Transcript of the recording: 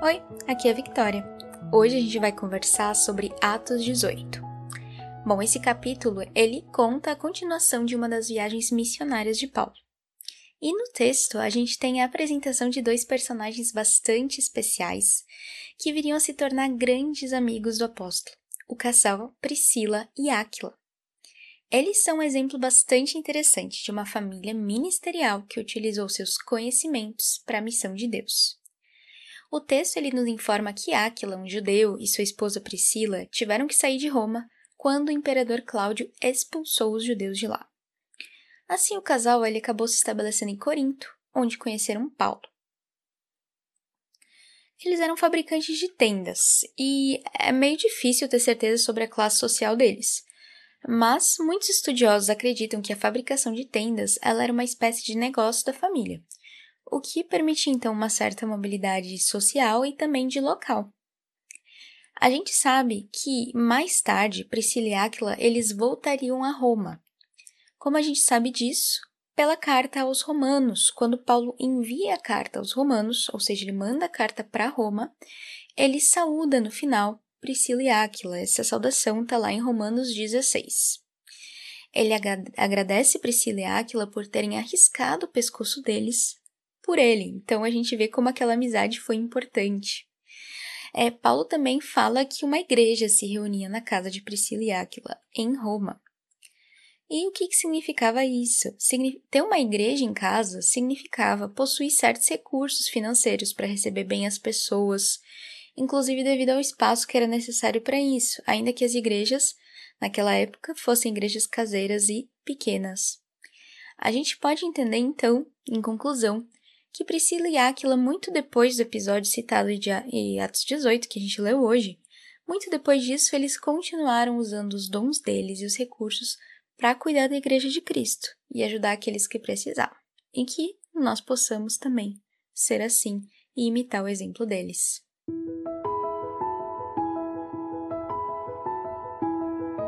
Oi, aqui é a Victoria. Hoje a gente vai conversar sobre Atos 18. Bom, esse capítulo ele conta a continuação de uma das viagens missionárias de Paulo. E no texto a gente tem a apresentação de dois personagens bastante especiais que viriam a se tornar grandes amigos do apóstolo, o casal Priscila e Áquila. Eles são um exemplo bastante interessante de uma família ministerial que utilizou seus conhecimentos para a missão de Deus. O texto ele nos informa que Áquila, um judeu, e sua esposa Priscila tiveram que sair de Roma quando o imperador Cláudio expulsou os judeus de lá. Assim, o casal ele acabou se estabelecendo em Corinto, onde conheceram Paulo. Eles eram fabricantes de tendas, e é meio difícil ter certeza sobre a classe social deles. Mas muitos estudiosos acreditam que a fabricação de tendas ela era uma espécie de negócio da família, o que permitia então uma certa mobilidade social e também de local. A gente sabe que mais tarde Priscila e Áquila eles voltariam a Roma. Como a gente sabe disso? Pela carta aos Romanos, quando Paulo envia a carta aos Romanos, ou seja, ele manda a carta para Roma, ele saúda no final Priscila e Áquila. Essa saudação está lá em Romanos 16. Ele agradece Priscila e Áquila por terem arriscado o pescoço deles por ele. Então a gente vê como aquela amizade foi importante. É, Paulo também fala que uma igreja se reunia na casa de Priscila e Áquila, em Roma. E o que, que significava isso? ter uma igreja em casa significava possuir certos recursos financeiros para receber bem as pessoas, inclusive devido ao espaço que era necessário para isso, ainda que as igrejas, naquela época, fossem igrejas caseiras e pequenas. A gente pode entender, então, em conclusão, que Priscila e Áquila, muito depois do episódio citado de Atos 18, que a gente leu hoje, muito depois disso, eles continuaram usando os dons deles e os recursos para cuidar da Igreja de Cristo e ajudar aqueles que precisavam, e que nós possamos também ser assim e imitar o exemplo deles.